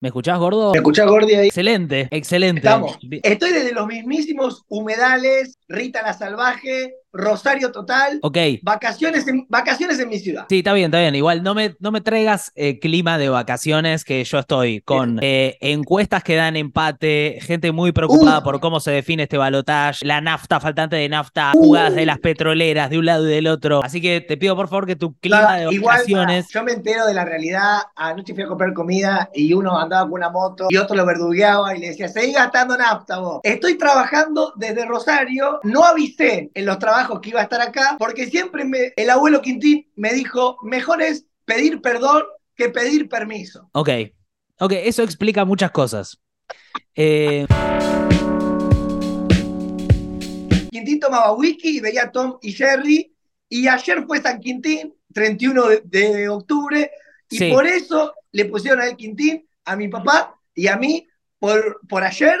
¿Me escuchás, gordo? ¿Me escuchás, Gordi? Ahí? Excelente, excelente. Estamos. Estoy desde los mismísimos humedales, Rita la Salvaje, Rosario Total. Ok. Vacaciones en, vacaciones en mi ciudad. Sí, está bien, está bien. Igual no me, no me traigas eh, clima de vacaciones que yo estoy con eh, encuestas que dan empate, gente muy preocupada Uh. por cómo se define este balotaje, la nafta, faltante de nafta, jugadas de las petroleras de un lado y del otro. Así que te pido por favor que tu clima de Igual, vacaciones. yo me entero de la realidad. Anoche fui a comprar comida y uno andaba con una moto y otro lo verdugueaba y le decía, seguí gastando nafta vos. Estoy trabajando desde Rosario. No avisé en los trabajos que iba a estar acá porque siempre me, el abuelo Quintín me dijo, mejor es pedir perdón que pedir permiso. Ok, ok, eso explica muchas cosas. Eh, Quintín tomaba whisky y veía a Tom y Jerry. Y ayer fue San Quintín, 31 de, de octubre, y Sí. por eso le pusieron a él Quintín, a mi papá y a mí por, por ayer.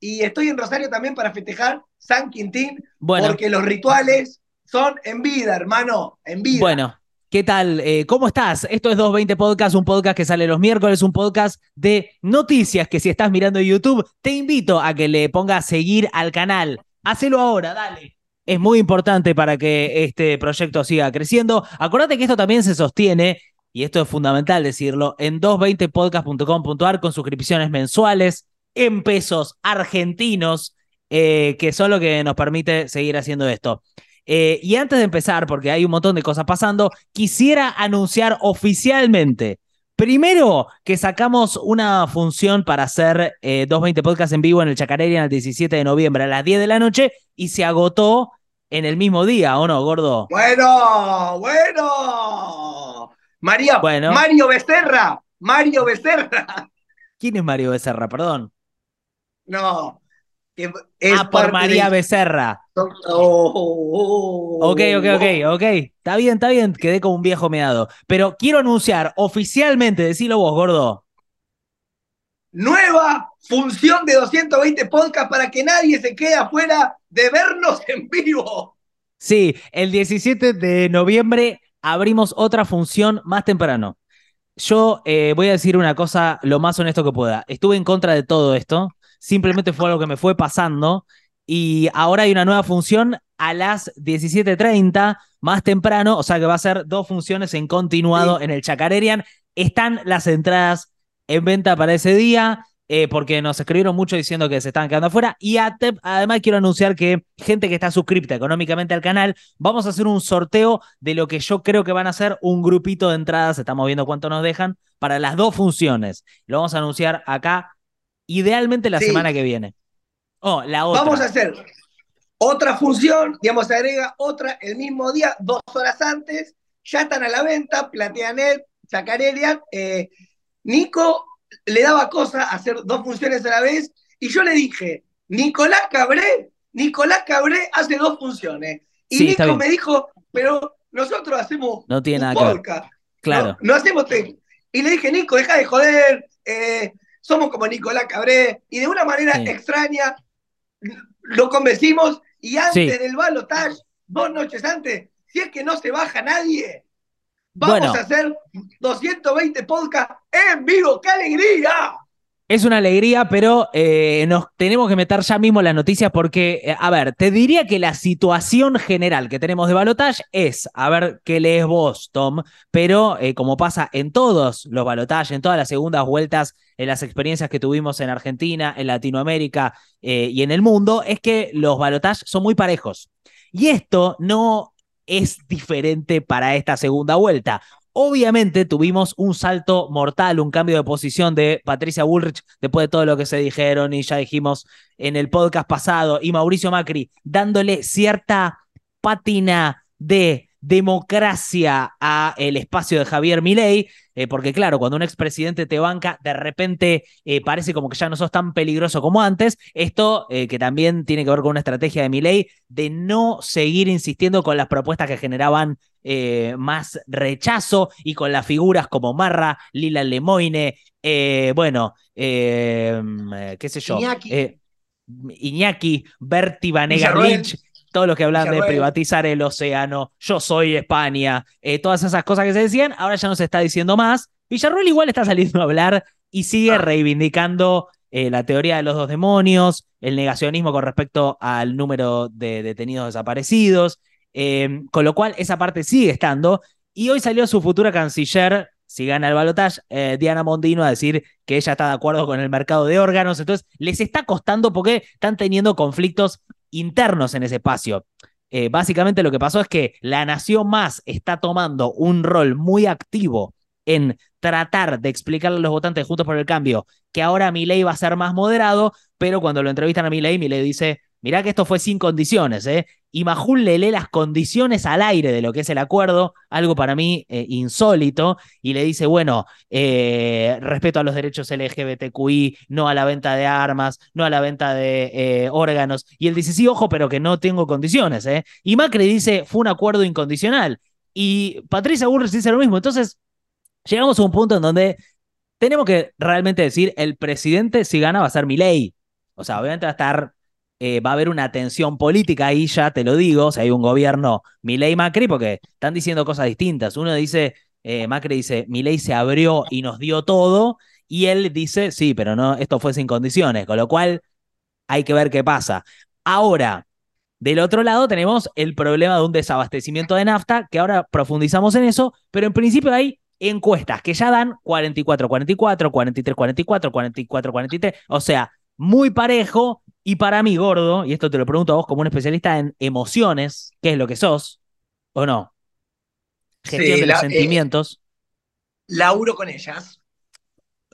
Y estoy en Rosario también para festejar San Quintín, bueno, porque los rituales son en vida, hermano, en vida. Bueno, ¿qué tal? Eh, ¿Cómo estás? Esto es 220 Podcast, un podcast que sale los miércoles, un podcast de noticias que si estás mirando YouTube, te invito a que le pongas seguir al canal. Hacelo ahora, dale. Es muy importante para que este proyecto siga creciendo. Acordate que esto también se sostiene, y esto es fundamental decirlo, en 220podcast.com.ar con suscripciones mensuales en pesos argentinos, eh, que son lo que nos permite seguir haciendo esto. Eh, y antes de empezar, porque hay un montón de cosas pasando, quisiera anunciar oficialmente, primero, que sacamos una función para hacer eh, 220 Podcast en vivo en el Chacarerian el 17 de noviembre a las 10 de la noche y se agotó en el mismo día, ¿o no, gordo? Bueno, bueno. María, Bueno. Mario Becerra, Mario Becerra. ¿Quién es Mario Becerra? Perdón. No. Que es ah, por María Becerra. Oh, oh, oh, Ok, ok, ok, ok. Está bien, está bien. Quedé como un viejo meado. Pero quiero anunciar oficialmente, decilo vos, gordo. Nueva función de 220 podcast para que nadie se quede afuera de vernos en vivo. Sí, el 17 de noviembre abrimos otra función más temprano. Yo eh, voy a decir una cosa lo más honesto que pueda. Estuve en contra de todo esto. Simplemente fue algo que me fue pasando. Y ahora hay una nueva función a las 17.30 más temprano. O sea que va a ser dos funciones en continuado Sí. en el Chacarerian. Están las entradas en venta para ese día. eh, porque nos escribieron mucho diciendo que se estaban quedando afuera. Y además quiero anunciar que gente que está suscripta económicamente al canal, vamos a hacer un sorteo de lo que yo creo que van a ser un grupito de entradas. Estamos viendo cuánto nos dejan para las dos funciones. Lo vamos a anunciar acá, idealmente la Sí. semana que viene. Oh, la otra. Vamos a hacer otra función, digamos, se agrega otra el mismo día, dos horas antes. Ya están a la venta, Plateanet, Chacarerian. Eh, Nico le daba cosa hacer dos funciones a la vez y yo le dije, Nicolás Cabré, Nicolás Cabré hace dos funciones. Y Sí, Nico me dijo, pero nosotros hacemos No tiene un nada que ver. Claro. No, no hacemos técnico. Y le dije, Nico, deja de joder, eh, somos como Nicolás Cabré. Y de una manera Sí. extraña lo convencimos y antes Sí. del balotage, dos noches antes, si es que no se baja nadie, vamos Bueno. a hacer 220 podcasts en vivo. ¡Qué alegría! Es una alegría, pero eh, nos tenemos que meter ya mismo en las noticias porque, eh, a ver, te diría que la situación general que tenemos de balotage es, a ver qué lees vos, Tom, pero eh, como pasa en todos los balotajes, en todas las segundas vueltas, en las experiencias que tuvimos en Argentina, en Latinoamérica y en el mundo, es que los balotajes son muy parejos. Y esto no es diferente para esta segunda vuelta. Obviamente tuvimos un salto mortal, un cambio de posición de Patricia Bullrich después de todo lo que se dijeron y ya dijimos en el podcast pasado y Mauricio Macri dándole cierta pátina de democracia a el espacio de Javier Milei, eh, porque claro, cuando un expresidente te banca, de repente eh, parece como que ya no sos tan peligroso como antes. Esto eh, que también tiene que ver con una estrategia de Milei de no seguir insistiendo con las propuestas que generaban eh, más rechazo y con las figuras como Marra, Lila Lemoine, eh, bueno, eh, qué sé yo, Iñaki. Iñaki, Berti Vanega. Glitch, todos los que hablan de privatizar el océano, yo soy España, todas esas cosas que se decían, ahora ya no se está diciendo más. Villarroel igual está saliendo a hablar y sigue Ah. reivindicando eh, la teoría de los dos demonios, el negacionismo con respecto al número de detenidos desaparecidos, eh, con lo cual esa parte sigue estando. Y hoy salió su futura canciller, si gana el balotaje, eh, Diana Mondino, a decir que ella está de acuerdo con el mercado de órganos. Entonces, les está costando porque están teniendo conflictos internos en ese espacio. Eh, básicamente lo que pasó es que la Nación Más está tomando un rol muy activo en tratar de explicarle a los votantes juntos por el cambio que ahora Milei va a ser más moderado, pero cuando lo entrevistan a Milei, Milei dice, mirá que esto fue sin condiciones, ¿eh? Y Majul le lee las condiciones al aire de lo que es el acuerdo, algo para mí eh, insólito, y le dice, bueno, eh, respeto a los derechos LGBTQI, no a la venta de armas, no a la venta de órganos, y él dice, sí, ojo, pero que no tengo condiciones, ¿eh? Y Macri dice, fue un acuerdo incondicional, y Patricia Bullrich dice lo mismo, entonces llegamos a un punto en donde tenemos que realmente decir, el presidente si gana va a ser Milei. O sea, obviamente va a estar, eh, va a haber una tensión política ahí, ya te lo digo, sea, hay un gobierno Milei-Macri, porque están diciendo cosas distintas. Uno dice, eh, Macri dice, Milei se abrió y nos dio todo, y él dice, sí, pero no, esto fue sin condiciones, con lo cual hay que ver qué pasa. Ahora, del otro lado tenemos el problema de un desabastecimiento de nafta, que ahora profundizamos en eso, pero en principio hay encuestas que ya dan 44-44, 43-44, 44-43, o sea, muy parejo y para mí, gordo, y esto te lo pregunto a vos como un especialista en emociones, ¿qué es lo que sos? ¿O no? Gestión Sí, de la- los eh, sentimientos. Laburo con ellas.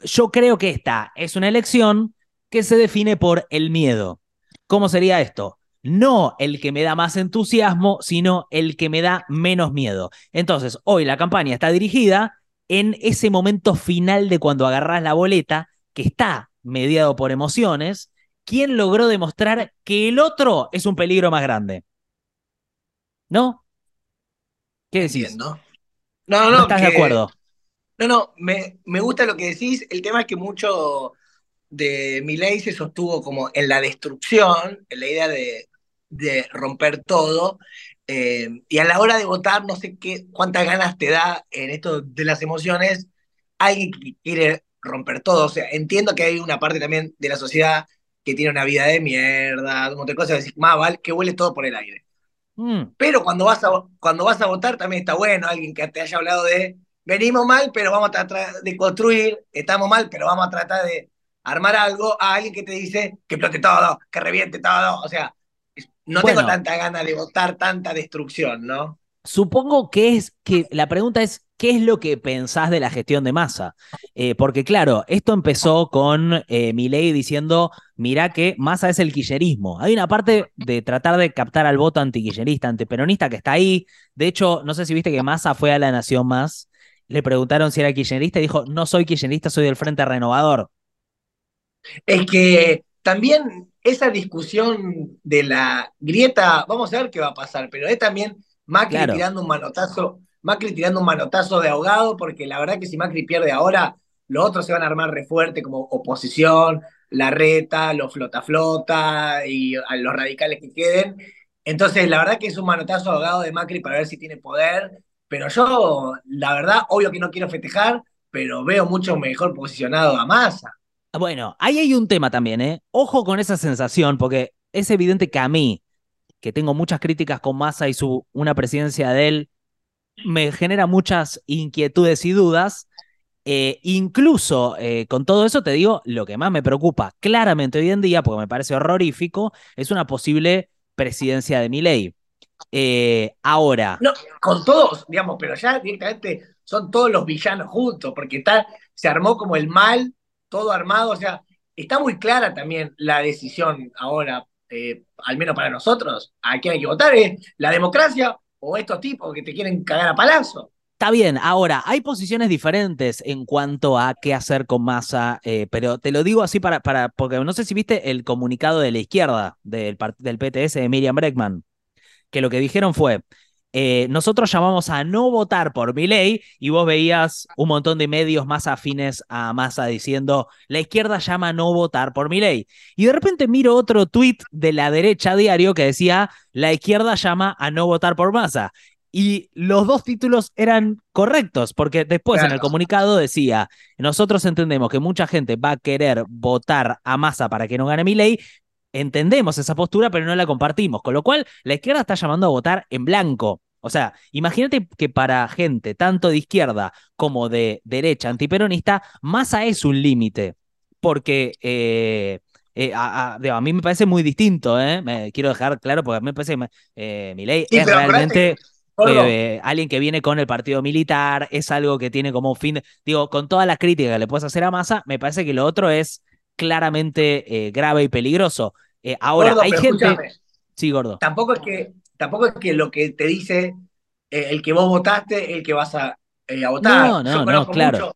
Yo creo que esta es una elección que se define por el miedo. ¿Cómo sería esto? No el que me da más entusiasmo, sino el que me da menos miedo. Entonces, hoy la campaña está dirigida en ese momento final de cuando agarrás la boleta, que está mediado por emociones, ¿quién logró demostrar que el otro es un peligro más grande? ¿No? ¿Qué decís? Entiendo. No, no, ¿No estás de acuerdo? No, no, me, me gusta lo que decís. El tema es que mucho de mi ley se sostuvo como en la destrucción, en la idea de, de romper todo. eh, y a la hora de votar, no sé qué, cuántas ganas te da en esto de las emociones, alguien que quiere romper todo. O sea, entiendo que hay una parte también de la sociedad que tiene una vida de mierda, un montón de cosas, decir, más vale que huele todo por el aire. Mm, Pero cuando vas, a, cuando vas a votar también está bueno alguien que te haya hablado de venimos mal, pero vamos a tratar de construir, estamos mal, pero vamos a tratar de armar algo, a alguien que te dice que explote todo, que reviente todo. O sea, no Bueno. tengo tanta ganas de votar tanta destrucción, ¿no? Supongo que es que la pregunta es, ¿qué es lo que pensás de la gestión de masa? Eh, porque claro, esto empezó con eh, diciendo, mirá que masa es el quillerismo. Hay una parte de tratar de captar al voto antiquillerista, antiperonista que está ahí. De hecho, no sé si viste que Massa fue a la Nación Más, le preguntaron si era kirchnerista y dijo, no soy kirchnerista, soy del Frente Renovador. Es que también esa discusión de la grieta, vamos a ver qué va a pasar, pero es también Macri Claro. tirando un manotazo, Macri tirando un manotazo de ahogado, porque la verdad que si Macri pierde ahora, los otros se van a armar re fuerte como oposición, la reta, los flota flota y a los radicales que queden. Entonces, la verdad que es un manotazo ahogado de Macri para ver si tiene poder, pero yo, la verdad, obvio que no quiero festejar, pero veo mucho mejor posicionado a Massa. Bueno, ahí hay un tema también, ¿eh? Ojo con esa sensación, porque es evidente que a mí, que tengo muchas críticas con Massa y su una presidencia de él, me genera muchas inquietudes y dudas. Eh, incluso eh, con todo eso te digo, lo que más me preocupa claramente hoy en día, porque me parece horrorífico, es una posible presidencia de Milei. Eh, ahora, No, con todos, digamos, pero ya directamente son todos los villanos juntos, porque está, se armó como el mal, todo armado, o sea, está muy clara también la decisión ahora, eh, al menos para nosotros, a quién hay que votar, es la democracia o estos tipos que te quieren cagar a palazo. Está bien, ahora hay posiciones diferentes en cuanto a qué hacer con Massa, eh, pero te lo digo así para, para, porque no sé si viste el comunicado de la izquierda del, del PTS de Miriam Breckman, que lo que dijeron fue, eh, nosotros llamamos a no votar por mi ley y vos veías un montón de medios más afines a Massa diciendo, la izquierda llama a no votar por mi ley. Y de repente miro otro tuit de la derecha diario que decía, la izquierda llama a no votar por Massa. Y los dos títulos eran correctos, porque después en el comunicado decía, nosotros entendemos que mucha gente va a querer votar a masa para que no gane mi ley, entendemos esa postura, pero no la compartimos, con lo cual la izquierda está llamando a votar en blanco. O sea, imagínate que para gente tanto de izquierda como de derecha antiperonista, masa es un límite, porque... Eh, eh, a, mí me parece muy distinto, ¿eh? Me quiero dejar claro, porque a mí me parece que eh, mi ley es realmente eh, alguien que viene con el partido militar, es algo que tiene como un fin, digo, con todas las críticas que le puedes hacer a Massa, me parece que lo otro es claramente eh, grave y peligroso. Eh, ahora, hay gente... Sí, gordo. Tampoco es, que, tampoco es que lo que te dice el que vos votaste, el que vas a, votar. No, no, no, claro.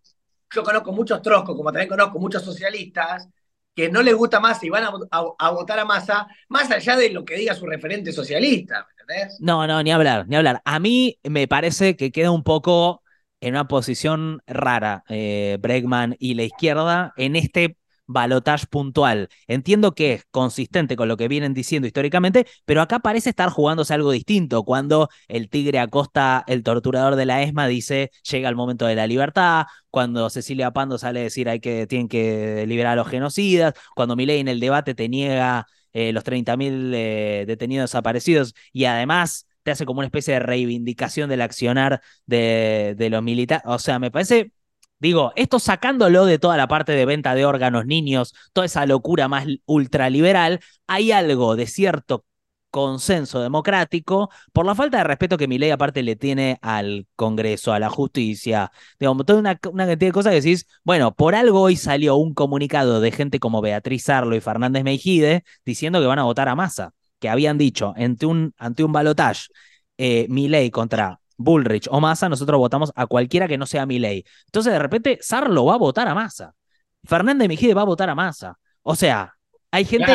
yo conozco muchos troscos, como también conozco muchos socialistas, que no les gusta más y van a, votar a Massa, más allá de lo que diga su referente socialista, ¿me entendés? No, no, ni hablar, ni hablar. A mí me parece que queda un poco en una posición rara eh, Bregman y la izquierda en este balotage puntual. Entiendo que es consistente con lo que vienen diciendo históricamente, pero acá parece estar jugándose algo distinto. Cuando el Tigre Acosta, el torturador de la ESMA, dice llega el momento de la libertad, cuando Cecilia Pando sale a decir hay que, tienen que liberar a los genocidas, cuando Milei en el debate te niega eh, los 30.000 eh, detenidos desaparecidos y además te hace como una especie de reivindicación del accionar de, de los militares. O sea, me parece Digo, esto sacándolo de toda la parte de venta de órganos, niños, toda esa locura más ultraliberal, hay algo de cierto consenso democrático por la falta de respeto que mi ley aparte le tiene al Congreso, a la justicia, digamos, toda una, una, cantidad de cosas que decís, bueno, por algo hoy salió un comunicado de gente como Beatriz Arlo y Fernández Meijide diciendo que van a votar a masa, que habían dicho ante un, ante un balotage eh, mi ley contra Bullrich o Massa, nosotros votamos a cualquiera que no sea ley. Entonces, de repente, Sarlo va a votar a Massa. Fernández Mejide va a votar a Massa. O sea, hay gente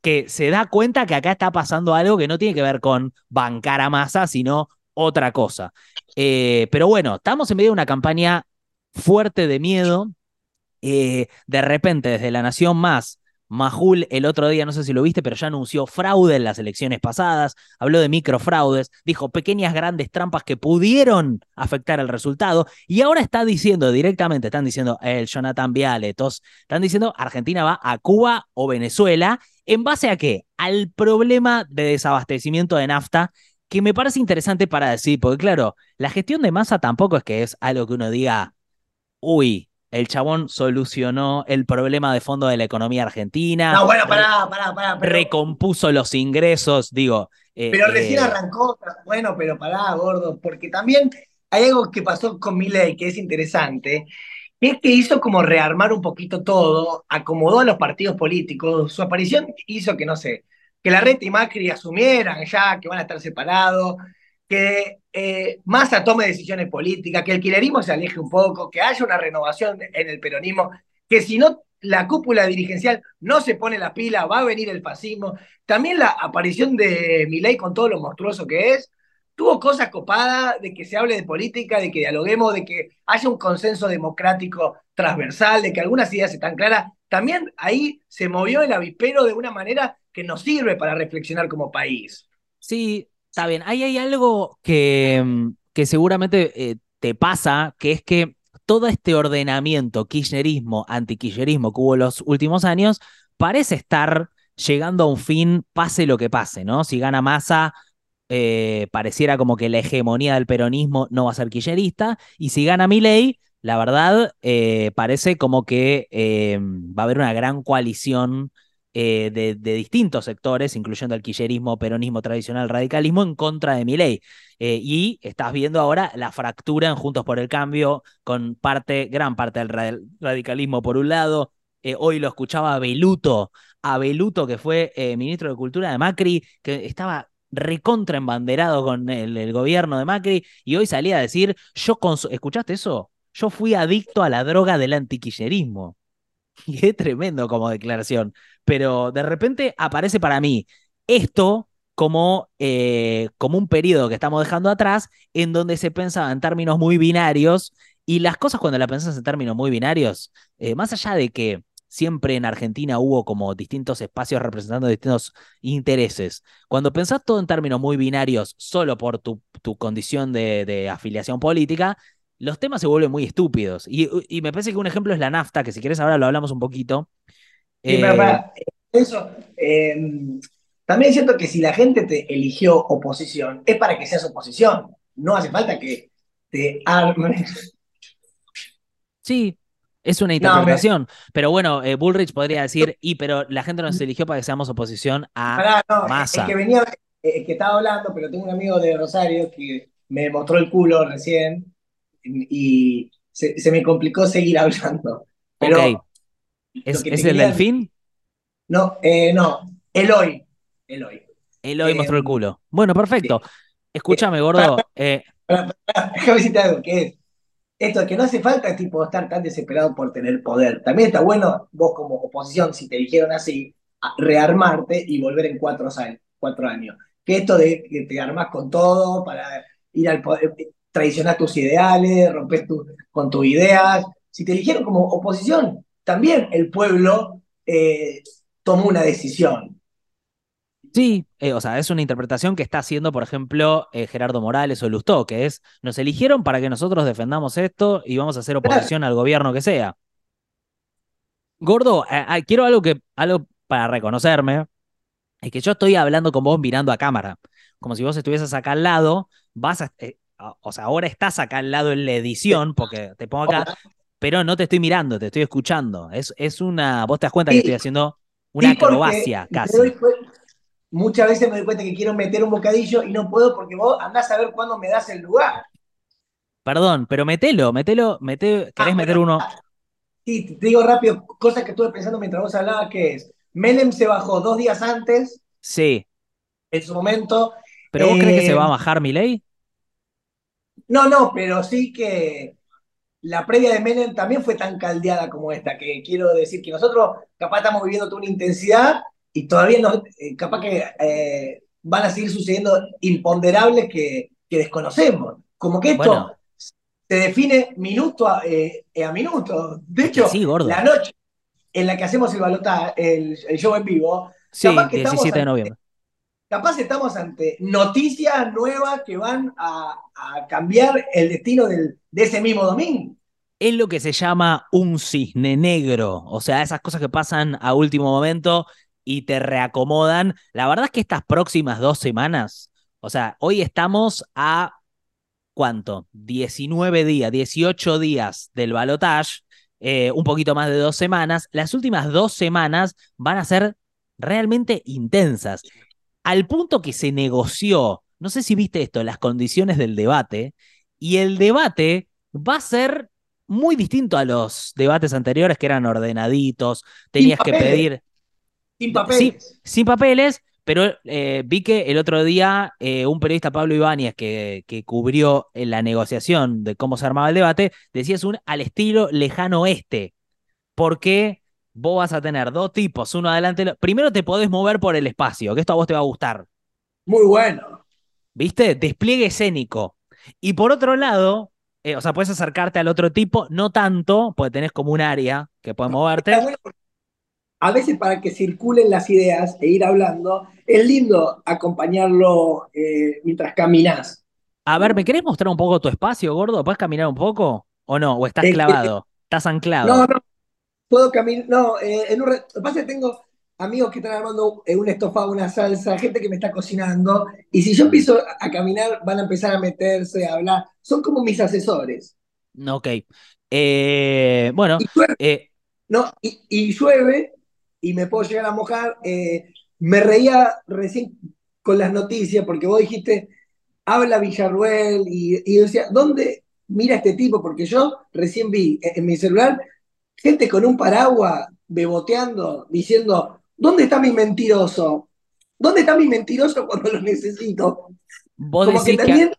que se da cuenta que acá está pasando algo que no tiene que ver con bancar a Massa, sino otra cosa. Eh, pero bueno, estamos en medio de una campaña fuerte de miedo. Eh, de repente, desde La Nación Más, Majul el otro día, no sé si lo viste, pero ya anunció fraude en las elecciones pasadas, habló de microfraudes, dijo pequeñas grandes trampas que pudieron afectar el resultado y ahora está diciendo directamente, están diciendo el Jonathan Viale, todos están diciendo Argentina va a Cuba o Venezuela, ¿en base a qué? Al problema de desabastecimiento de nafta que me parece interesante para decir, porque claro, la gestión de masa tampoco es que es algo que uno diga, uy, el chabón solucionó el problema de fondo de la economía argentina. No, bueno, pará, pará, pará. Recompuso los ingresos, digo. Eh, pero recién eh, arrancó, bueno, pero pará, gordo, porque también hay algo que pasó con Milei que es interesante, es que hizo como rearmar un poquito todo, acomodó a los partidos políticos, su aparición hizo que, no sé, que la red y Macri asumieran ya que van a estar separados, que eh, Massa tome decisiones políticas, que el kirchnerismo se aleje un poco, que haya una renovación en el peronismo, que si no la cúpula dirigencial no se pone la pila, va a venir el fascismo. También la aparición de Milei con todo lo monstruoso que es, tuvo cosas copadas de que se hable de política, de que dialoguemos, de que haya un consenso democrático transversal, de que algunas ideas están claras. También ahí se movió el avispero de una manera que nos sirve para reflexionar como país. Sí, Está bien, ahí hay algo que, mm, que seguramente eh, te pasa, que es que todo este ordenamiento, kirchnerismo, antikirchnerismo que hubo en los últimos años, parece estar llegando a un fin, pase lo que pase, ¿no? Si gana masa, eh, pareciera como que la hegemonía del peronismo no va a ser kirchnerista, y si gana Milei, la verdad, eh, parece como que va a haber una gran coalición eh, de, distintos sectores, incluyendo el quillerismo, peronismo tradicional, radicalismo, en contra de mi ley. Eh, y estás viendo ahora la fractura en Juntos por el Cambio, con parte, gran parte del radicalismo por un lado. Eh, hoy lo escuchaba a Beluto, a Beluto, que fue ministro de Cultura de Macri, que estaba recontra embanderado con el, gobierno de Macri, y hoy salía a decir, yo, ¿escuchaste eso? Yo fui adicto a la droga del antiquillerismo. Es tremendo como declaración. Pero de repente aparece para mí esto como, eh, como un periodo que estamos dejando atrás, en donde se pensaba en términos muy binarios. Y las cosas cuando las pensas en términos muy binarios, eh, más allá de que siempre en Argentina hubo como distintos espacios representando distintos intereses. Cuando pensás todo en términos muy binarios, solo por tu, tu condición de, de afiliación política, los temas se vuelven muy estúpidos. Y, y, me parece que un ejemplo es la nafta, que si quieres ahora lo hablamos un poquito. Sí, eh, eso, eh, también siento que si la gente te eligió oposición, es para que seas oposición. No hace falta que te armes. Sí, es una interpretación. Pero bueno, eh, Bullrich podría decir, y pero la gente nos eligió para que seamos oposición a Massa. Es que venía, es que estaba hablando, pero tengo un amigo de Rosario que me mostró el culo recién y se, me complicó seguir hablando. Pero ¿Es, el delfín? No, eh, no, Eloy. Eloy. Eloy mostró el culo. Bueno, perfecto. Escúchame, gordo. Eh, déjame decirte algo, que es esto que no hace falta tipo estar tan desesperado por tener poder. También está bueno vos como oposición, si te dijeron así, rearmarte y volver en cuatro, cuatro años. Que esto de que te armás con todo para ir al poder, traicionar tus ideales, romper con tus ideas. Si te eligieron como oposición, también el pueblo eh, tomó una decisión. Sí, eh, o sea, es una interpretación que está haciendo, por ejemplo, eh, Gerardo Morales o Lustó, que es, nos eligieron para que nosotros defendamos esto y vamos a hacer oposición al gobierno que sea. Gordo, quiero algo, que, algo para reconocerme, es que yo estoy hablando con vos mirando a cámara, como si vos estuvieses acá al lado, vas a, o sea, ahora estás acá al lado en la edición, porque te pongo acá, pero no te estoy mirando, te estoy escuchando. Es, es una, vos te das cuenta que estoy haciendo una acrobacia casi muchas veces me doy cuenta que quiero meter un bocadillo y no puedo porque vos andás a ver cuándo me das el lugar. Perdón, pero metelo, metelo, mete, ¿querés ah, meter uno? Ah, sí, te digo rápido, cosas que estuve pensando mientras vos hablabas, que es, Menem se bajó dos días antes. Sí. En su momento. ¿Pero vos crees que se va a eh, bajar mi ley? No, no, pero sí que la previa de Menem también fue tan caldeada como esta, que quiero decir que nosotros capaz estamos viviendo toda una intensidad y todavía no, eh, capaz que eh, van a seguir sucediendo imponderables que, que desconocemos. Como que esto se define minuto a, eh, a minuto. De hecho, la noche en la que hacemos el balota, el, show en vivo, capaz que 17 de noviembre. Capaz estamos ante noticias nuevas que van a, cambiar el destino del, de ese mismo domingo es lo que se llama un cisne negro, o sea, esas cosas que pasan a último momento y te reacomodan. La verdad es que estas próximas dos semanas, o sea, hoy estamos a ¿cuánto? 19 días, 18 días del balotage, eh, un poquito más de dos semanas. Las últimas dos semanas van a ser realmente intensas, al punto que se negoció, no sé si viste esto, las condiciones del debate, y el debate va a ser muy distinto a los debates anteriores que eran ordenaditos, tenías que pedir sin papeles. sin papeles, pero eh, vi que el otro día eh, un periodista, Pablo Ibáñez, que, que cubrió la negociación de cómo se armaba el debate, decía es un al estilo lejano oeste, porque vos vas a tener dos tipos, uno adelante. Primero te podés mover por el espacio, que esto a vos te va a gustar. Muy bueno. ¿Viste? Despliegue escénico. Y por otro lado, eh, o sea, puedes acercarte al otro tipo, no tanto, porque tenés como un área que puedes moverte a veces para que circulen las ideas e ir hablando, es lindo acompañarlo eh, mientras caminas. A ver, ¿me querés mostrar un poco tu espacio, gordo? ¿Puedes caminar un poco? ¿O no? ¿O estás clavado? ¿Estás anclado? No, no. Puedo caminar. No, eh, en un. Lo que pasa es que tengo amigos que están armando un estofado, una salsa, gente que me está cocinando. Y si yo empiezo a caminar, van a empezar a meterse, a hablar. Son como mis asesores. Ok. Eh, bueno. no, y llueve y me puedo llegar a mojar. Eh, me reía recién con las noticias porque vos dijiste, habla Villarruel y, y decía, ¿dónde mira este tipo? Porque yo recién vi en, mi celular gente con un paraguas beboteando, diciendo, ¿dónde está mi mentiroso? ¿Dónde está mi mentiroso cuando lo necesito? ¿Vos Como que también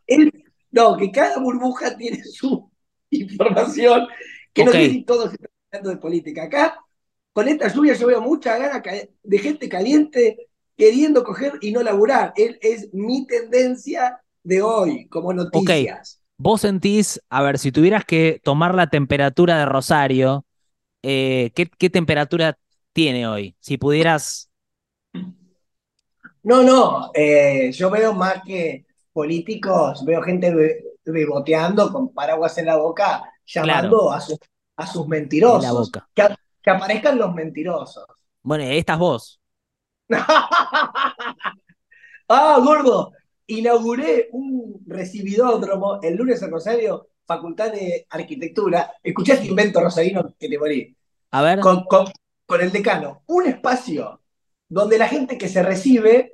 no, que cada burbuja tiene su información, que no sé si todos están hablando de política. Acá con esta lluvia yo veo mucha gana de gente caliente queriendo coger y no laburar. Él es mi tendencia de hoy, como noticias. Vos sentís, a ver, si tuvieras que tomar la temperatura de Rosario eh, ¿qué, ¿qué temperatura tiene hoy? Si pudieras... No, no, eh, yo veo más que políticos, veo gente be- beboteando con paraguas en la boca, llamando a, sus- a sus En la mentirosos. boca. Que, aparezcan los mentirosos. Bueno, estás vos. Ah, gordo, inauguré un recibidódromo el lunes en Rosario, Facultad de Arquitectura. Escuché este invento rosarino que te morí. A ver. Con, con- con el decano, un espacio donde la gente que se recibe,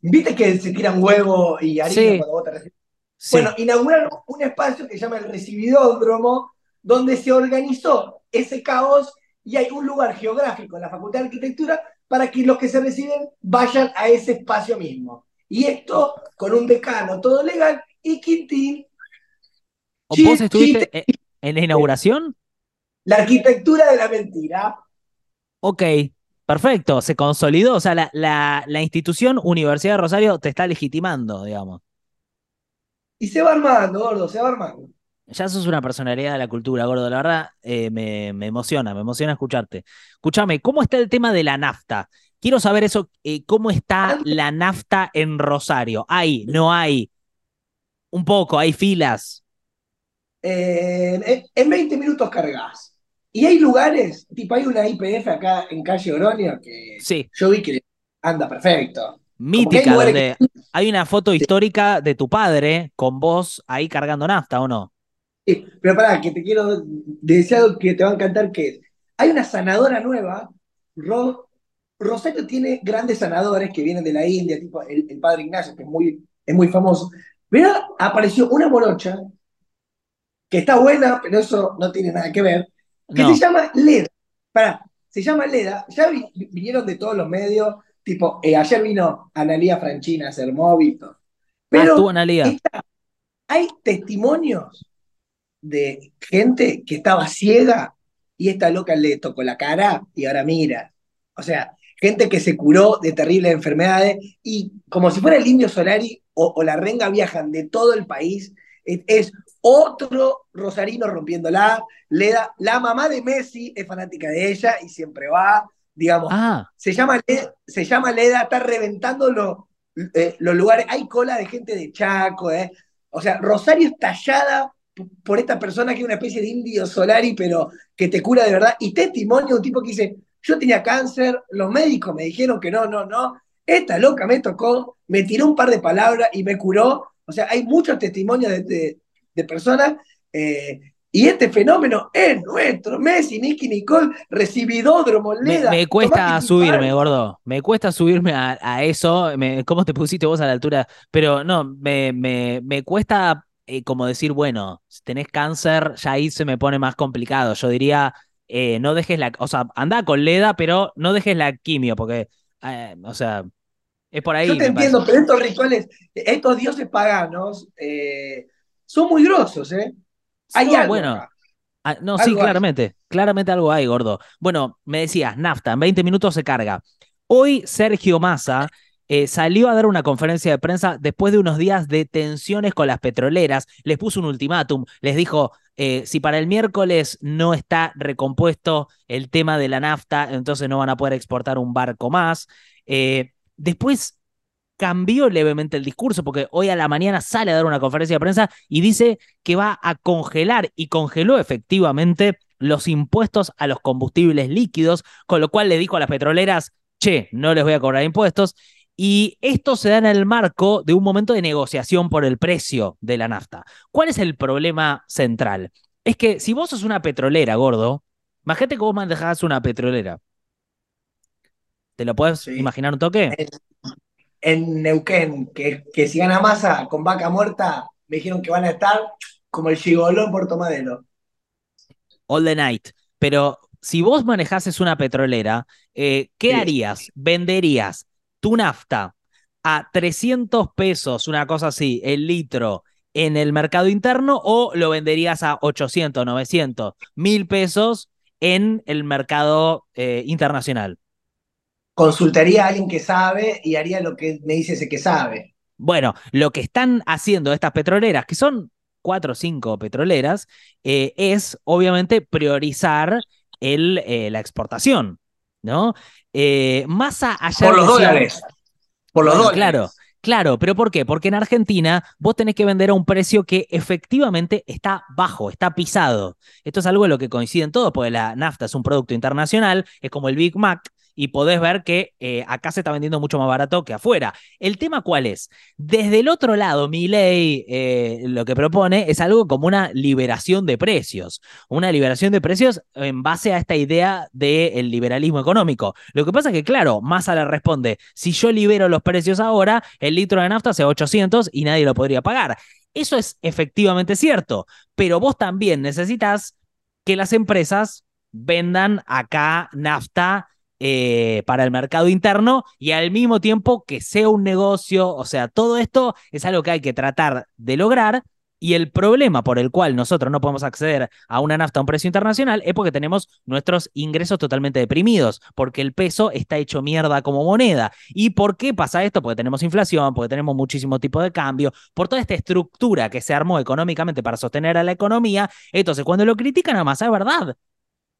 viste que se tiran huevo y harina Sí. cuando vos te recibes. Sí. Bueno, inauguraron un espacio que se llama el Recibidódromo, donde se organizó ese caos y hay un lugar geográfico en la Facultad de Arquitectura para que los que se reciben vayan a ese espacio mismo. Y esto con un decano todo legal y Quintín, ¿O chi- ¿Vos estuviste chiste. en- en la inauguración? la arquitectura de la mentira. Ok, perfecto, se consolidó. O sea, la, la, la institución Universidad de Rosario te está legitimando, digamos. Y se va armando, gordo, se va armando. Ya sos una personalidad de la cultura, gordo. La verdad, eh, me, me emociona, me emociona escucharte. Escúchame, ¿cómo está el tema de la nafta? Quiero saber eso, eh, ¿cómo está la nafta en Rosario? ¿Hay? ¿No hay? Un poco, hay filas. Eh, en- en 20 minutos cargas. Y hay lugares, tipo hay una IPF acá en calle Oronia que Sí, yo vi que anda perfecto. Hay mítica, lugares donde hay una foto histórica de tu padre con vos ahí cargando nafta, ¿o no? Sí, pero pará, que te quiero decir algo que te va a encantar, que es, hay una sanadora nueva, Ro- Rosario tiene grandes sanadores que vienen de la India, tipo el, el padre Ignacio, que es muy, es muy famoso, pero apareció una morocha, que está buena, pero eso no tiene nada que ver, que No. se llama Leda. Pará, se llama Leda, ya vi- vinieron de todos los medios, tipo, eh, ayer vino Analía Franchina a hacer móvil, todo. Ah, pero esta- hay testimonios de gente que estaba ciega y esta loca le tocó la cara y ahora mira. O sea, gente que se curó de terribles enfermedades y como si fuera el indio Solari o, o la renga viajan de todo el país, es, es otro rosarino rompiéndola. Leda, la mamá de Messi es fanática de ella y siempre va, digamos, Ah, se llama, Leda, se llama Leda, está reventando lo- eh, los lugares. Hay cola de gente de Chaco, ¿eh? O sea, Rosario es tallada por esta persona que es una especie de indio Solari, pero que te cura de verdad. Y testimonio de un tipo que dice: Yo tenía cáncer, los médicos me dijeron que no, no, no. Esta loca me tocó, me tiró un par de palabras y me curó. O sea, hay muchos testimonios de, de- de personas. eh, y este fenómeno es nuestro. Messi, Nicky, Nicole, recibidódromo, Leda. me cuesta subirme, gordo. Me cuesta subirme a, a eso. Me- ¿cómo te pusiste vos a la altura? Pero no, me, me, me cuesta eh, como decir, bueno, si tenés cáncer, ya ahí se me pone más complicado. Yo diría, eh, no dejes la, o sea, anda con Leda, pero no dejes la quimio, porque, eh, o sea, es por ahí. Yo te parece. entiendo, pero estos rituales, estos dioses paganos, eh, son muy grosos, ¿eh? Hay No, algo bueno. acá. Ah, no, Algo sí, hay. claramente. Claramente algo hay, gordo. Bueno, me decías, nafta, en 20 minutos se carga. Hoy Sergio Massa eh, salió a dar una conferencia de prensa después de unos días de tensiones con las petroleras. Les puso un ultimátum. Les dijo, eh, si para el miércoles no está recompuesto el tema de la nafta, entonces no van a poder exportar un barco más. Eh, después cambió levemente el discurso porque hoy a la mañana sale a dar una conferencia de prensa y dice que va a congelar y congeló efectivamente los impuestos a los combustibles líquidos, con lo cual le dijo a las petroleras, che, no les voy a cobrar impuestos. Y esto se da en el marco de un momento de negociación por el precio de la nafta. ¿Cuál es el problema central? Es que si vos sos una petrolera, gordo, imagínate que vos manejás una petrolera. ¿Te lo puedes Sí. imaginar un toque? En, Neuquén, que, que si gana masa con vaca muerta, me dijeron que van a estar como el gigoló en Puerto Madero. all the night. Pero si vos manejases una petrolera, eh, ¿qué Sí. harías? ¿Venderías tu nafta a 300 pesos, una cosa así, el litro, en el mercado interno o lo venderías a 800, 900, 1000 pesos en el mercado eh, internacional? Consultaría a alguien que sabe y haría lo que me dice ese que sabe. Bueno, lo que están haciendo estas petroleras, que son cuatro o cinco petroleras, eh, es obviamente priorizar el, eh, la exportación, ¿no? Eh, Massa allá Por los dólares. Por los Bueno, dólares. Claro, claro, pero ¿por qué? Porque en Argentina vos tenés que vender a un precio que efectivamente está bajo, está pisado. Esto es algo en lo que coinciden todos, porque la nafta es un producto internacional, es como el Big Mac, y podés ver que eh, acá se está vendiendo mucho más barato que afuera. ¿El tema cuál es? Desde el otro lado, mi ley lo que propone es algo como una liberación de precios, una liberación de precios en base a esta idea del liberalismo económico. Lo que pasa es que, claro, Massa le responde, si yo libero los precios ahora, el litro de nafta sea 800 y nadie lo podría pagar. Eso es efectivamente cierto, pero vos también necesitas que las empresas vendan acá nafta eh, para el mercado interno y al mismo tiempo que sea un negocio, o sea, todo esto es algo que hay que tratar de lograr y el problema por el cual nosotros no podemos acceder a una nafta a un precio internacional es porque tenemos nuestros ingresos totalmente deprimidos, porque el peso está hecho mierda como moneda. ¿Y por qué pasa esto? Porque tenemos inflación, porque tenemos muchísimo tipo de cambio, por toda esta estructura que se armó económicamente para sostener a la economía. Entonces, cuando lo critican Massa, es verdad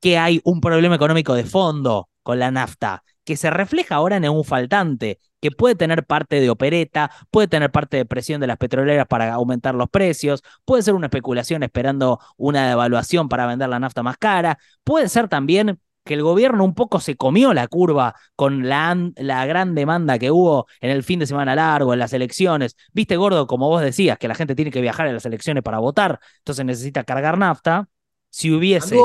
que hay un problema económico de fondo con la nafta, que se refleja ahora en un faltante, que puede tener parte de opereta, puede tener parte de presión de las petroleras para aumentar los precios, puede ser una especulación esperando una devaluación para vender la nafta más cara, puede ser también que el gobierno un poco se comió la curva con la, la, gran demanda que hubo en el fin de semana largo, en las elecciones. Viste, gordo, como vos decías, que la gente tiene que viajar a las elecciones para votar, entonces necesita cargar nafta. Si hubiese...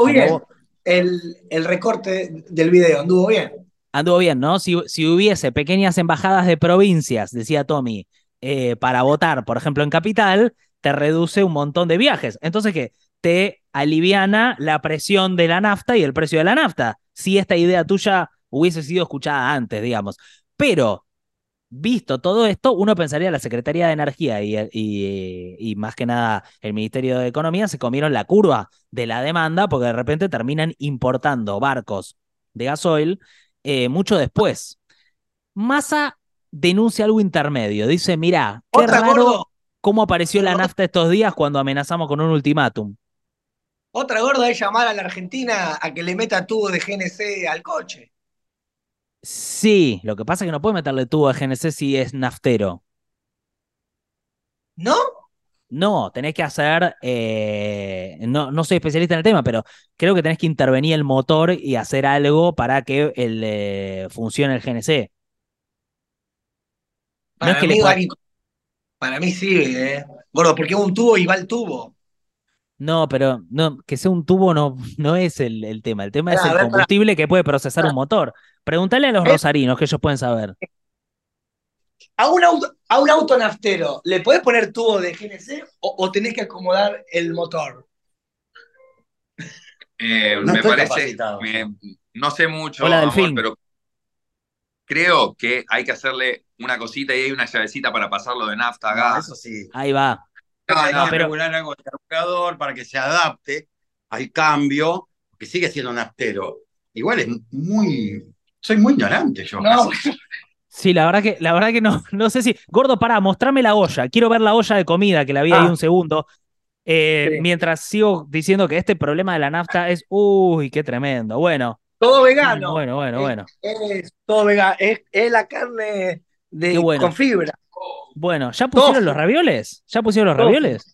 El, el recorte del video, anduvo bien. Anduvo bien, ¿no? Si, si, hubiese pequeñas embajadas de provincias, decía Tommy, eh, para votar, por ejemplo, en Capital, te reduce un montón de viajes. Entonces, ¿qué? Te aliviana la presión de la nafta y el precio de la nafta. Si esta idea tuya hubiese sido escuchada antes, digamos. Pero, visto todo esto, uno pensaría la Secretaría de Energía y, y, y, más que nada el Ministerio de Economía se comieron la curva de la demanda porque de repente terminan importando barcos de gasoil eh, mucho después. Massa denuncia algo intermedio. Dice, mira, qué Otra, raro gordo. cómo apareció la nafta estos días cuando amenazamos con un ultimátum. Otra gorda es llamar a la Argentina a que le meta tubo de GNC al coche. Sí, lo que pasa es que no puede meterle tubo a GNC si es naftero. ¿No? No, tenés que hacer, eh, no, no soy especialista en el tema, pero creo que tenés que intervenir el motor y hacer algo para que el, eh, funcione el GNC. Para, no es que mí, para mí sí, eh. Gordo, porque es un tubo y va el tubo. No, pero no, que sea un tubo no, no es el, el tema. El tema es el ver, combustible que puede procesar un motor. Pregúntale a los Eh. rosarinos que ellos pueden saber. A un auto, a un auto naftero, ¿le podés poner tubo de GNC o, o tenés que acomodar el motor? Eh, No me estoy parece, me- no sé mucho, Hola, amor, pero creo que hay que hacerle una cosita y hay una llavecita para pasarlo de nafta a No, gas. eso sí. Ahí va. No, Hay que pero- regular algo del carburador para que se adapte al cambio, que sigue siendo naftero. Igual es muy. Soy muy ignorante yo. No, Sí, la verdad que, la verdad que no, no sé si. Gordo, pará, mostrame la olla. Quiero ver la olla de comida que la vi ahí Ah. un segundo. Eh, Sí. Mientras sigo diciendo que este problema de la nafta es. Uy, qué tremendo. Bueno, todo vegano. bueno, bueno, Es- bueno. Es, todo vegano. Es, es la carne de, bueno. con fibra. Bueno, ¿ya pusieron los ravioles? ¿Ya pusieron los Tofu. ravioles?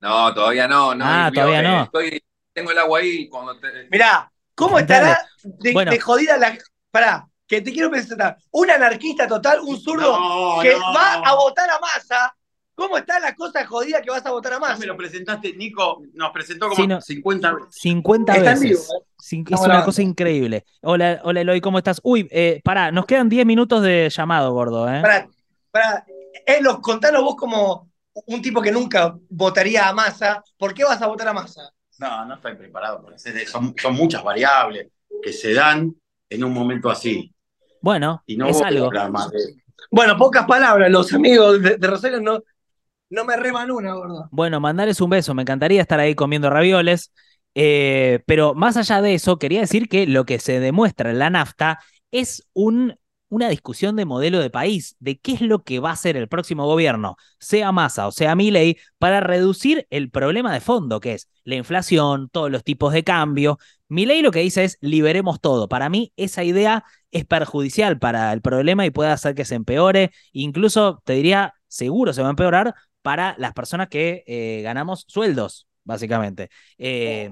No, todavía no. no Ah, todavía no. estoy- tengo el agua ahí cuando te- Mirá, ¿cómo estará de, Bueno. de jodida la. Pará, que te quiero presentar. Un anarquista total, un zurdo No, que no. va a votar a masa. ¿Cómo está la cosa jodida que vas a votar a masa? me lo presentaste, Nico, nos presentó como Sí, no. 50 veces. 50 Está en veces. vivo, ¿eh? Es una cosa increíble. Hola, hola Eloy, ¿cómo estás? Uy, eh, pará, nos quedan 10 minutos de llamado, gordo, ¿eh? Pará, pará. Elo, contanos vos como un tipo que nunca votaría a masa. ¿Por qué vas a votar a masa? No, no estoy preparado para hacer eso. Son, son muchas variables que se dan en un momento así. Bueno, Y no es algo. más de Bueno, pocas palabras. Los amigos de, de Rosario no, no me reman una, gordo. Bueno, mandarles un beso. Me encantaría estar ahí comiendo ravioles. Eh, pero más allá de eso, quería decir que lo que se demuestra en la nafta es un, una discusión de modelo de país, de qué es lo que va a hacer el próximo gobierno, sea Massa o sea Milei, para reducir el problema de fondo, que es la inflación, todos los tipos de cambio. ley lo que dice es liberemos todo. Para mí esa idea es perjudicial para el problema y puede hacer que se empeore. Incluso te diría, seguro se va a empeorar para las personas que eh, ganamos sueldos, básicamente. Eh,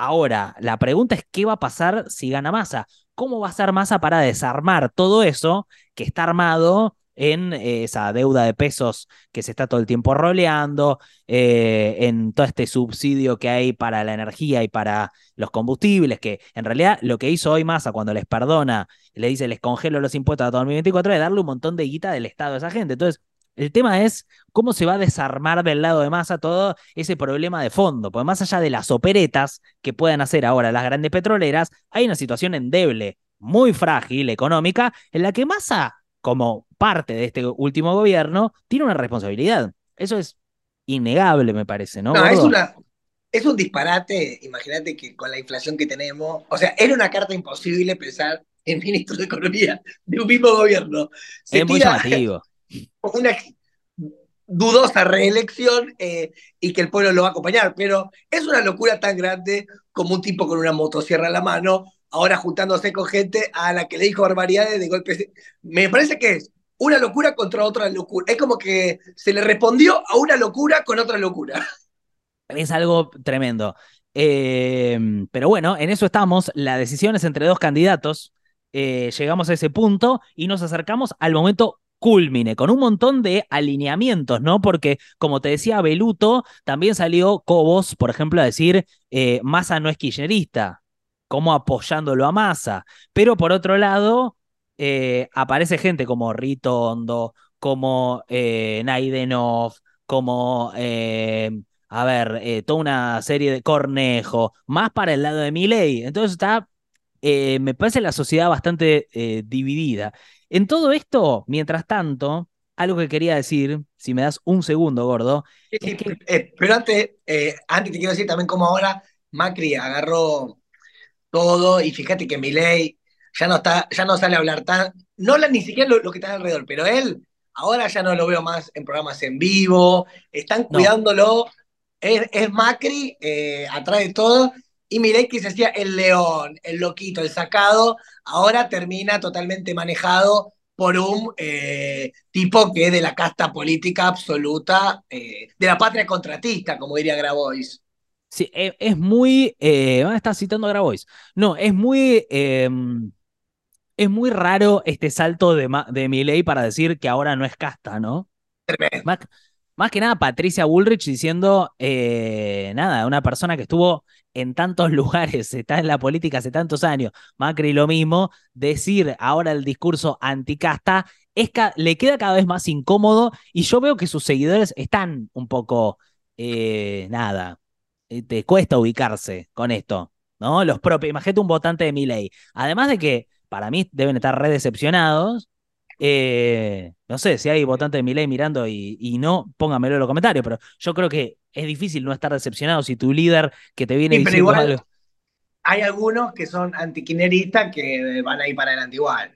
ahora, la pregunta es, ¿qué va a pasar si gana masa? ¿Cómo va a ser masa para desarmar todo eso que está armado en eh, esa deuda de pesos que se está todo el tiempo roleando, eh, en todo este subsidio que hay para la energía y para los combustibles, que en realidad lo que hizo hoy Massa cuando les perdona, le dice les congelo los impuestos a 2024, es darle un montón de guita del Estado a esa gente. Entonces, el tema es cómo se va a desarmar del lado de Massa todo ese problema de fondo, porque más allá de las operetas que puedan hacer ahora las grandes petroleras, hay una situación endeble, muy frágil, económica, en la que Massa como parte de este último gobierno, tiene una responsabilidad. Eso es innegable, me parece, ¿no? No, es, una, es un disparate. Imagínate que con la inflación que tenemos, o sea, era una carta imposible pensar en ministro de Economía de un mismo gobierno. es muy llamativo. Una dudosa reelección eh, y que el pueblo lo va a acompañar, pero es una locura tan grande como un tipo con una motosierra en la mano ahora juntándose con gente a la que le dijo barbaridades de golpe. Me parece que es una locura contra otra locura. Es como que se le respondió a una locura con otra locura. Es algo tremendo. Eh, pero bueno, en eso estamos. La decisión es entre dos candidatos. Eh, llegamos a ese punto y nos acercamos al momento culmine, con un montón de alineamientos, ¿no? Porque, como te decía Beluto, también salió Cobos, por ejemplo, a decir, eh, Massa no es kirchnerista como apoyándolo a Massa. Pero por otro lado, eh, aparece gente como Ritondo, como eh, Naidenov, como, eh, a ver, toda una serie de Cornejo, más para el lado de Milei. Entonces está, me parece la sociedad bastante dividida. En todo esto, mientras tanto, algo que quería decir, si me das un segundo, gordo. pero antes, antes te quiero decir también cómo ahora Macri agarró todo, y fíjate que Milei ya no está, ya no sale a hablar tan, no la, ni siquiera lo, que está alrededor, pero él ahora ya no lo veo más en programas en vivo, están cuidándolo, es, Macri eh, atrás de todo, y Milei que se hacía el león, el loquito, el sacado, ahora termina totalmente manejado por un eh, tipo que es de la casta política absoluta, eh, de la patria contratista, como diría Grabois. Sí, e, es, muy. Eh, está citando a Grabois. No, es muy. Em, es muy raro este salto de, de Milei para decir que ahora no es casta, ¿no? Más, más, que nada, Patricia Bullrich diciendo, eh, nada, una persona que estuvo en tantos lugares, está en la política hace tantos años, Macri lo mismo, decir ahora el discurso anticasta es, le queda cada vez más incómodo y yo veo que sus seguidores están un poco, eh, nada, eh, te cuesta ubicarse con esto, ¿no? Los propios, imagínate un votante de ley. Además de que para mí deben estar re decepcionados. Eh, no sé si hay votantes de ley mirando y, no, pónganmelo en los comentarios, pero yo creo que es difícil no estar decepcionado si tu líder que te viene diciendo algo. Hay algunos que son antiquineristas que van a ir para adelante igual.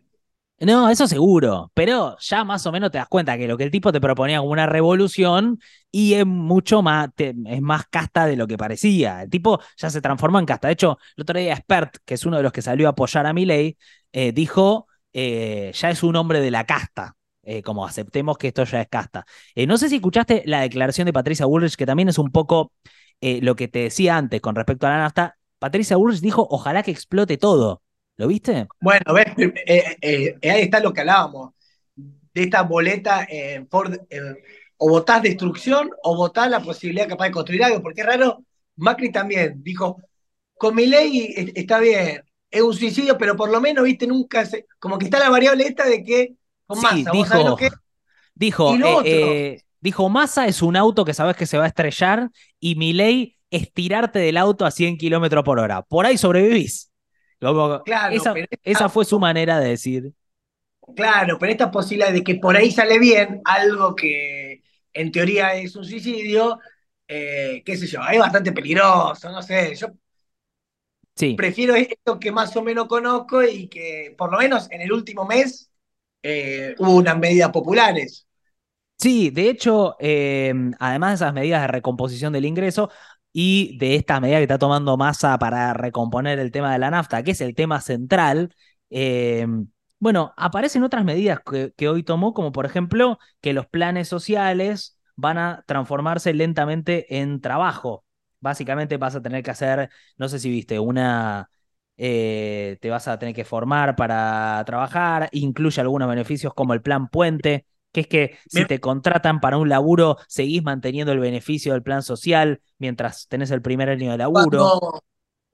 No, eso seguro, pero ya más o menos te das cuenta que lo que el tipo te proponía como una revolución y es mucho más, es más casta de lo que parecía. El tipo ya se transformó en casta. De hecho, el otro día Spert, que es uno de los que salió a apoyar a Milley, eh, dijo, eh, ya es un hombre de la casta. Eh, como aceptemos que esto ya es casta. no sé si escuchaste la declaración de Patricia Bullrich, que también es un poco lo que te decía antes con respecto a la nafta. Patricia Bullrich dijo, ojalá que explote todo. ¿Lo viste? Bueno, ves, eh, eh, eh, ahí está lo que hablábamos, de esta boleta o votás destrucción o votás la posibilidad capaz de construir algo, porque es raro, Macri también dijo, con mi ley está bien, es un suicidio, pero por lo menos, viste, nunca se, como que está la variable esta de que con masa, dijo, Dijo, dijo, masa es un auto que sabes que se va a estrellar y mi ley es tirarte del auto a 100 kilómetros por hora. Por ahí sobrevivís claro, esa, fue su manera de decir. Claro, pero esta posibilidad de que por ahí sale bien algo que en teoría es un suicidio, eh, qué sé yo, es bastante peligroso, no sé, yo sí. prefiero esto que más o menos conozco y que por lo menos en el último mes eh, hubo unas medidas populares. Sí, de hecho, eh, además de esas medidas de recomposición del ingreso, y de esta medida que está tomando masa para recomponer el tema de la nafta, que es el tema central, eh, bueno, aparecen otras medidas que, que hoy tomó, como por ejemplo que los planes sociales van a transformarse lentamente en trabajo. Básicamente vas a tener que hacer, no sé si viste, una, eh, te vas a tener que formar para trabajar, incluye algunos beneficios como el plan puente, que es que si te contratan para un laburo, seguís manteniendo el beneficio del plan social mientras tenés el primer año de laburo. Cuando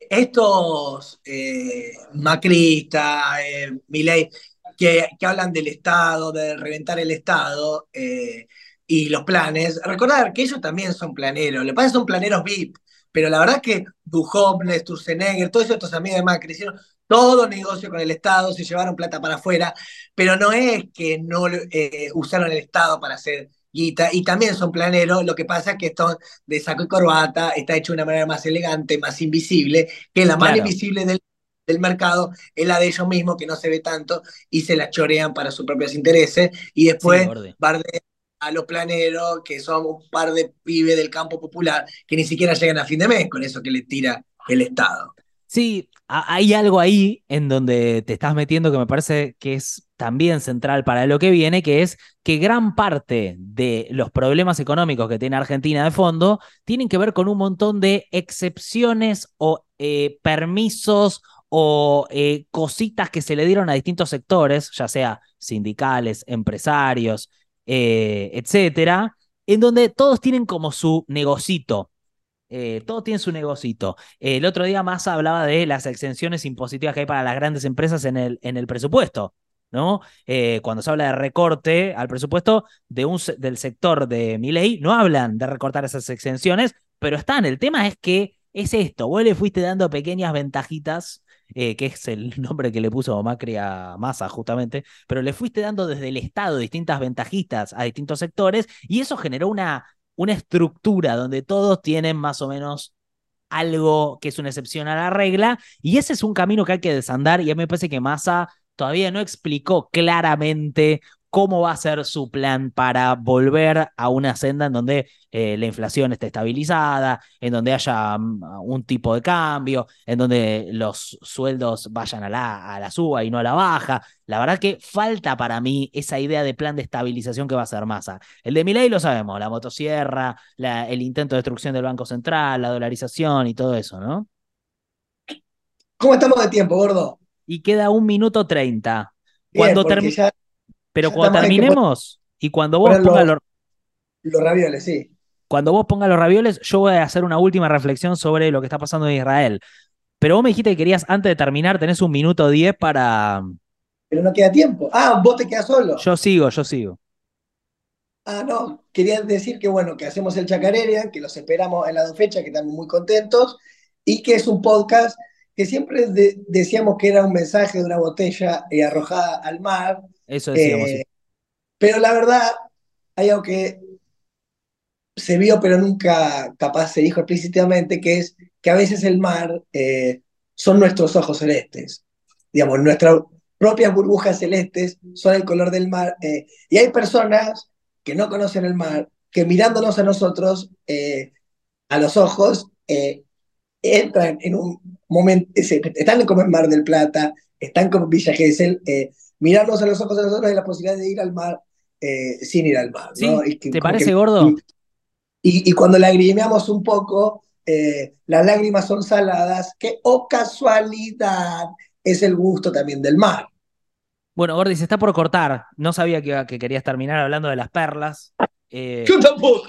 estos eh, macristas, eh, Milei, que, que hablan del Estado, de reventar el Estado eh, y los planes, recordar que ellos también son planeros, le pasa que son planeros VIP, pero la verdad que Duhovne, Sturzenegger, todos estos amigos de Macri hicieron todo negocio con el Estado, se llevaron plata para afuera, pero no es que no eh, usaron el Estado para hacer guita, y también son planeros, lo que pasa es que están de saco y corbata, está hecho de una manera más elegante, más invisible, que la más invisible del, del mercado es la de ellos mismos, que no se ve tanto, y se la chorean para sus propios intereses, y después Sí, bardean a los planeros, que son un par de pibes del campo popular, que ni siquiera llegan a fin de mes con eso que le tira el Estado. Sí, ha- hay algo ahí en donde te estás metiendo que me parece que es también central para lo que viene, que es que gran parte de los problemas económicos que tiene Argentina de fondo tienen que ver con un montón de excepciones o eh, permisos o eh, cositas que se le dieron a distintos sectores, ya sea sindicales, empresarios, eh, etcétera, en donde todos tienen como su negocito. Eh, todo tiene su negocito. El otro día Massa hablaba de las exenciones impositivas que hay para las grandes empresas en el, en el presupuesto, ¿no? Eh, cuando se habla de recorte al presupuesto de un, del sector de Milei, no hablan de recortar esas exenciones, pero están. El tema es que es esto, vos le fuiste dando pequeñas ventajitas, eh, que es el nombre que le puso Macri a Massa justamente, pero le fuiste dando desde el Estado distintas ventajitas a distintos sectores y eso generó una, una estructura donde todos tienen más o menos algo que es una excepción a la regla, y ese es un camino que hay que desandar, y a mí me parece que Massa todavía no explicó claramente cómo va a ser su plan para volver a una senda en donde eh, la inflación esté estabilizada, en donde haya mm, un tipo de cambio, en donde los sueldos vayan a la, a la suba y no a la baja. La verdad que falta para mí esa idea de plan de estabilización que va a ser Massa. El de Milei lo sabemos, la motosierra, la- el intento de destrucción del Banco Central, la dolarización y todo eso, ¿no? ¿Cómo estamos de tiempo, gordo? Y queda un minuto treinta. Cuando porque termi- ya Pero ya cuando que terminemos y cuando vos pongas los, los ravioles, sí. cuando vos pongas los ravioles, yo voy a hacer una última reflexión sobre lo que está pasando en Israel. Pero vos me dijiste que querías, antes de terminar, tenés un minuto diez para. Pero no queda tiempo. Ah, vos te quedas solo. Yo sigo, yo sigo. Ah, no, quería decir que bueno, que hacemos el Chacareria, que los esperamos en las dos fechas, que estamos muy contentos, y que es un podcast que siempre de- decíamos que era un mensaje de una botella eh, arrojada al mar, Eso decíamos. eh, pero la verdad, hay algo que se vio, pero nunca capaz se dijo explícitamente, que es que a veces el mar eh, son nuestros ojos celestes. Digamos, nuestras propias burbujas celestes son el color del mar. eh, y hay personas que no conocen el mar, que mirándonos a nosotros, eh, a los ojos, entran en un momento, están como en Mar del Plata, están como en Villa Gesell, mirarnos a los ojos a nosotros y la posibilidad de ir al mar eh, sin ir al mar. Sí, ¿no? Y que- ¿Te parece, que- gordo? y, y cuando lagrimeamos un poco, eh, las lágrimas son saladas, que, oh casualidad, es el gusto también del mar. Bueno, Gordi, se está por cortar. No sabía que, que querías terminar hablando de las perlas. Eh, Yo tampoco.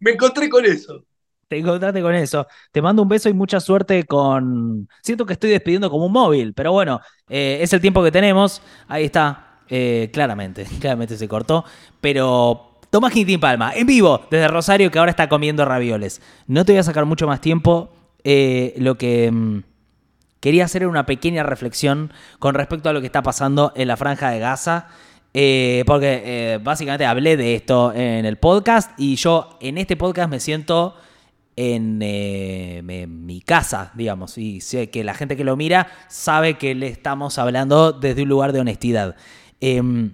Me encontré con eso. Te encontraste con eso. Te mando un beso y mucha suerte con. Siento que estoy despidiendo como un móvil, pero bueno, eh, es el tiempo que tenemos. Ahí está. Eh, claramente, claramente se cortó. Pero Tomás Quintín Palma, en vivo, desde Rosario, que ahora está comiendo ravioles. No te voy a sacar mucho más tiempo. Eh, lo que. mm, Quería hacer una pequeña reflexión con respecto a lo que está pasando en la franja de Gaza. porque básicamente hablé de esto en el podcast y yo en este podcast me siento en, eh, en mi casa, digamos, y sé que la gente que lo mira sabe que le estamos hablando desde un lugar de honestidad. Em,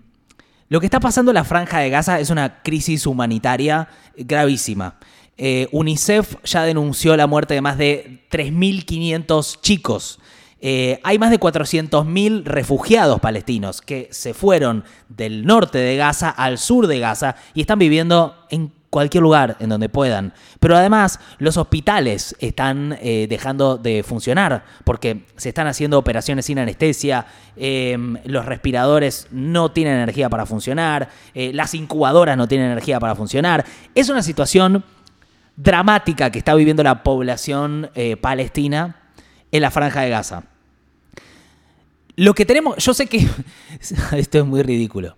lo que está pasando en la franja de Gaza es una crisis humanitaria gravísima. eh, UNICEF ya denunció la muerte de más de 3.500 chicos. Eh, hay más de 400.000 refugiados palestinos que se fueron del norte de Gaza al sur de Gaza y están viviendo en cualquier lugar en donde puedan. Pero además los hospitales están eh, dejando de funcionar porque se están haciendo operaciones sin anestesia, em, los respiradores no tienen energía para funcionar, eh, las incubadoras no tienen energía para funcionar. Es una situación dramática que está viviendo la población palestina en la franja de Gaza. Lo que tenemos, yo sé que, esto es muy ridículo.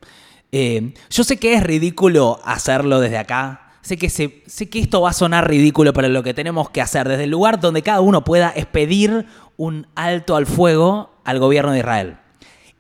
Eh, yo sé que es ridículo hacerlo desde acá. Sé que, sé que esto va a sonar ridículo, pero lo que tenemos que hacer desde el lugar donde cada uno pueda es pedir un alto al fuego al gobierno de Israel.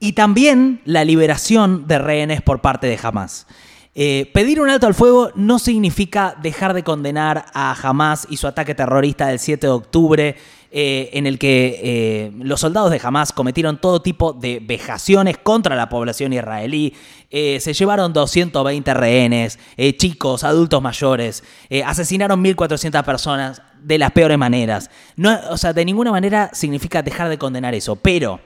Y también la liberación de rehenes por parte de Hamas. Eh, pedir un alto al fuego no significa dejar de condenar a Hamas y su ataque terrorista del 7 de octubre, eh, en el que eh, los soldados de Hamas cometieron todo tipo de vejaciones contra la población israelí. se llevaron 220 rehenes, chicos, adultos mayores, asesinaron 1.400 personas de las peores maneras. O sea, de ninguna manera significa dejar de condenar eso, pero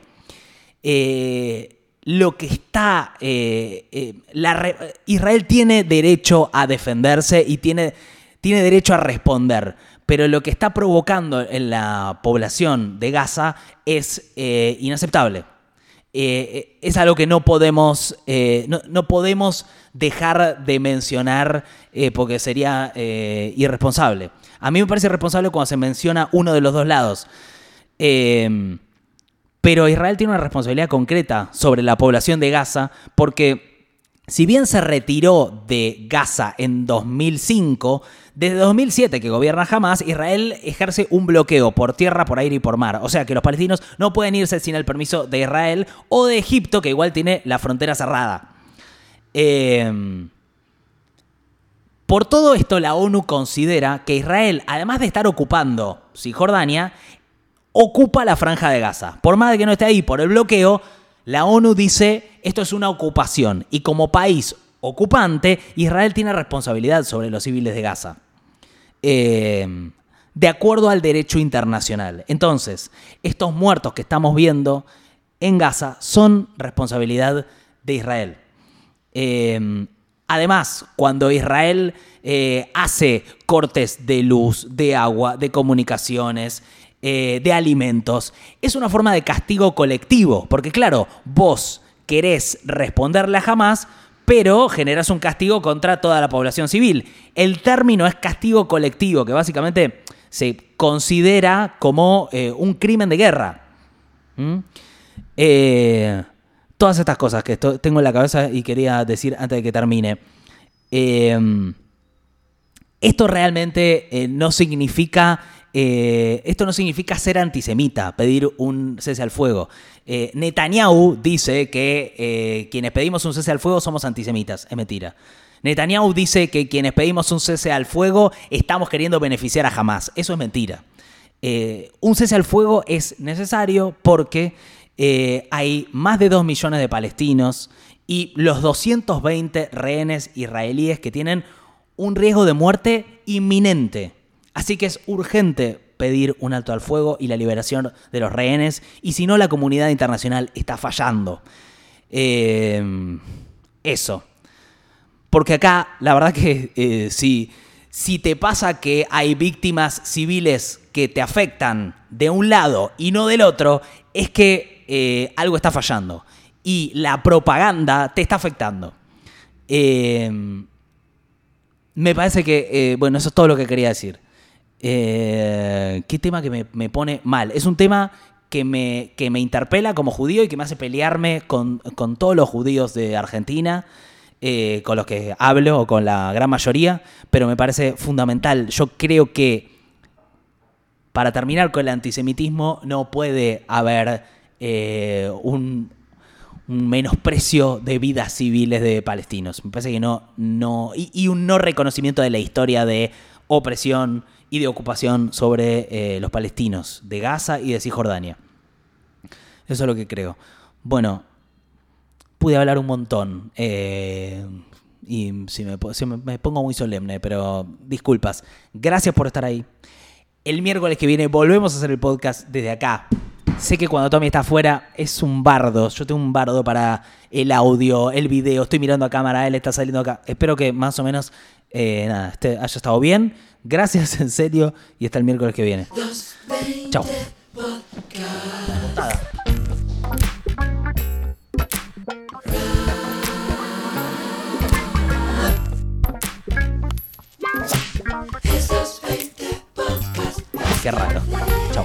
lo que está... Eh, eh, Israel tiene derecho a defenderse y tiene, tiene derecho a responder, pero lo que está provocando en la población de Gaza es eh, inaceptable. es algo que no podemos, no, podemos dejar de mencionar porque sería irresponsable. A mí me parece irresponsable cuando se menciona uno de los dos lados. Pero Israel tiene una responsabilidad concreta sobre la población de Gaza porque si bien se retiró de Gaza en 2005, desde 2007 que gobierna Hamas, Israel ejerce un bloqueo por tierra, por aire y por mar. O sea que los palestinos no pueden irse sin el permiso de Israel o de Egipto, que igual tiene la frontera cerrada. Em, por todo esto, la ONU considera que Israel, además de estar ocupando Cisjordania, ocupa la franja de Gaza. Por más de que no esté ahí por el bloqueo, la ONU dice esto es una ocupación y como país ocupante, Israel tiene responsabilidad sobre los civiles de Gaza. Eh, de acuerdo al derecho internacional. Entonces, estos muertos que estamos viendo en Gaza son responsabilidad de Israel. Eh, además, cuando Israel eh, hace cortes de luz, de agua, de comunicaciones, eh, de alimentos, es una forma de castigo colectivo, porque claro, vos querés responderle a jamás, pero generas un castigo contra toda la población civil. El término es castigo colectivo, que básicamente se considera como eh, un crimen de guerra. ¿Mm? Eh, todas estas cosas que tengo en la cabeza y quería decir antes de que termine. esto realmente no significa eh, esto no significa ser antisemita, pedir un cese al fuego. Eh, Netanyahu dice que eh, quienes pedimos un cese al fuego somos antisemitas. Es mentira. Netanyahu dice que quienes pedimos un cese al fuego estamos queriendo beneficiar a Hamas. Eso es mentira. un cese al fuego es necesario porque hay más de 2 millones de palestinos y los 220 rehenes israelíes que tienen un riesgo de muerte inminente. Así que es urgente pedir un alto al fuego y la liberación de los rehenes, y si no, la comunidad internacional está fallando. Eh, eso. Porque acá, la verdad que eh, si, si te pasa que hay víctimas civiles que te afectan de un lado y no del otro, es que eh, algo está fallando. Y la propaganda te está afectando. me parece que, bueno, eso es todo lo que quería decir. Eh, qué tema que me, pone mal. Es un tema que me, que me interpela como judío y que me hace pelearme con, todos los judíos de Argentina, eh, con los que hablo o con la gran mayoría, pero me parece fundamental. Yo creo que para terminar con el antisemitismo no puede haber eh, un, menosprecio de vidas civiles de palestinos. Me parece que no, no y un no reconocimiento de la historia de opresión y de ocupación sobre eh, los palestinos de Gaza y de Cisjordania. Eso es lo que creo. Bueno, pude hablar un montón. Eh, y si me, pongo muy solemne, pero disculpas. Gracias por estar ahí. El miércoles que viene volvemos a hacer el podcast desde acá. Sé que cuando Tommy está afuera es un bardo. Yo tengo un bardo para el audio, el video. Estoy mirando a cámara, él está saliendo acá. Espero que más o menos eh, nada, haya estado bien. Gracias, en serio, y hasta el miércoles que viene. Chao. Qué raro. Chao.